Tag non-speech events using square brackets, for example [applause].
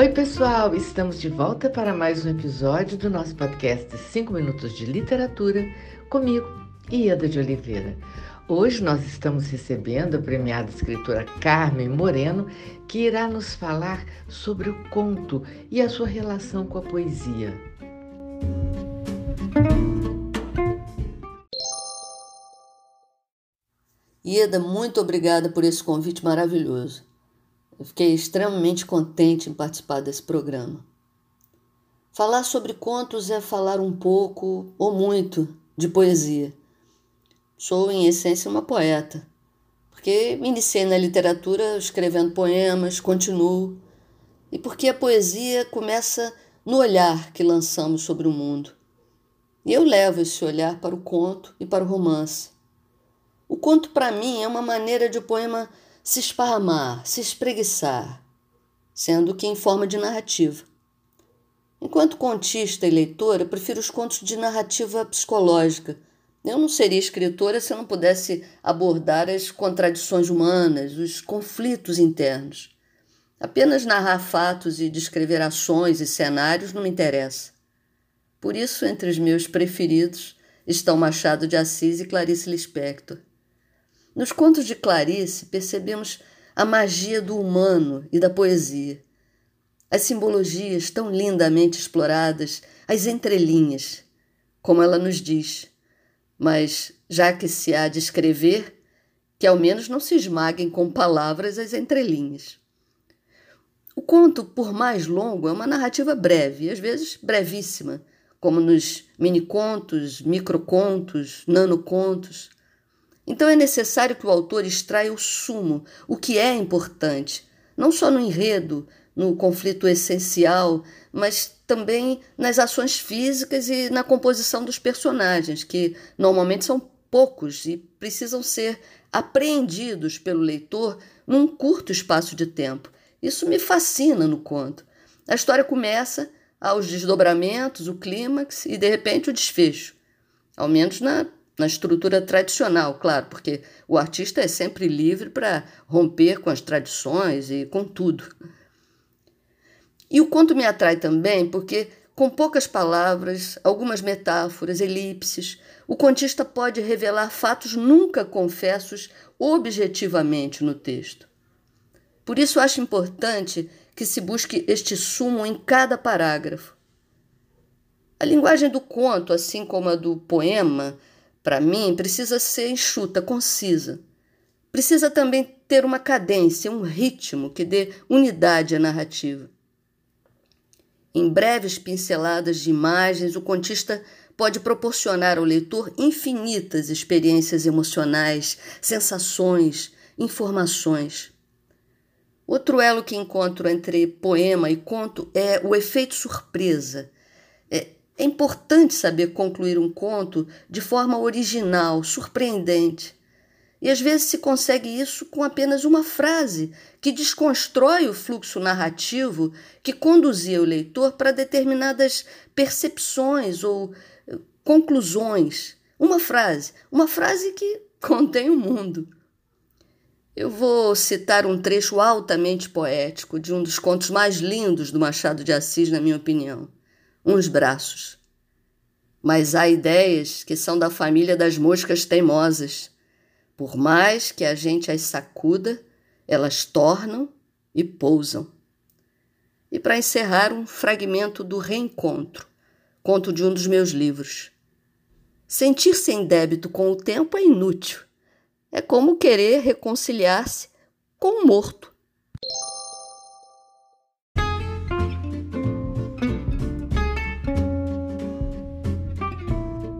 Oi, pessoal! Estamos de volta para mais um episódio do nosso podcast 5 Minutos de Literatura, comigo, Ieda de Oliveira. Hoje nós estamos recebendo a premiada escritora Carmen Moreno, que irá nos falar sobre o conto e a sua relação com a poesia. Ieda, muito obrigada por esse convite maravilhoso. Eu fiquei extremamente contente em participar desse programa. Falar sobre contos é falar um pouco ou muito de poesia. Sou, em essência, uma poeta, porque me iniciei na literatura escrevendo poemas, continuo, e porque a poesia começa no olhar que lançamos sobre o mundo. E eu levo esse olhar para o conto e para o romance. O conto, para mim, é uma maneira de o poema se esparramar, se espreguiçar, sendo que em forma de narrativa. Enquanto contista e leitora, prefiro os contos de narrativa psicológica. Eu não seria escritora se eu não pudesse abordar as contradições humanas, os conflitos internos. Apenas narrar fatos e descrever ações e cenários não me interessa. Por isso, entre os meus preferidos estão Machado de Assis e Clarice Lispector. Nos contos de Clarice, percebemos a magia do humano e da poesia. As simbologias tão lindamente exploradas, as entrelinhas, como ela nos diz. Mas, já que se há de escrever, que ao menos não se esmaguem com palavras as entrelinhas. O conto, por mais longo, é uma narrativa breve, às vezes brevíssima, como nos minicontos, microcontos, nanocontos. Então é necessário que o autor extraia o sumo, o que é importante, não só no enredo, no conflito essencial, mas também nas ações físicas e na composição dos personagens, que normalmente são poucos e precisam ser apreendidos pelo leitor num curto espaço de tempo. Isso me fascina no conto. A história começa aos desdobramentos, o clímax e de repente o desfecho, ao menos na na estrutura tradicional, claro, porque o artista é sempre livre para romper com as tradições e com tudo. E o conto me atrai também porque, com poucas palavras, algumas metáforas, elipses, o contista pode revelar fatos nunca confessos objetivamente no texto. Por isso acho importante que se busque este sumo em cada parágrafo. A linguagem do conto, assim como a do poema, para mim, precisa ser enxuta, concisa. Precisa também ter uma cadência, um ritmo que dê unidade à narrativa. Em breves pinceladas de imagens, o contista pode proporcionar ao leitor infinitas experiências emocionais, sensações, informações. Outro elo que encontro entre poema e conto é o efeito surpresa. É, é importante saber concluir um conto de forma original, surpreendente. E às vezes se consegue isso com apenas uma frase que desconstrói o fluxo narrativo que conduzia o leitor para determinadas percepções ou eh, conclusões. Uma frase, uma frase que [laughs] contém o mundo. Eu vou citar um trecho altamente poético de um dos contos mais lindos do Machado de Assis, na minha opinião uns braços. Mas há ideias que são da família das moscas teimosas. Por mais que a gente as sacuda, elas tornam e pousam. E para encerrar, um fragmento do Reencontro, conto de um dos meus livros. Sentir-se em débito com o tempo é inútil. É como querer reconciliar-se com o morto.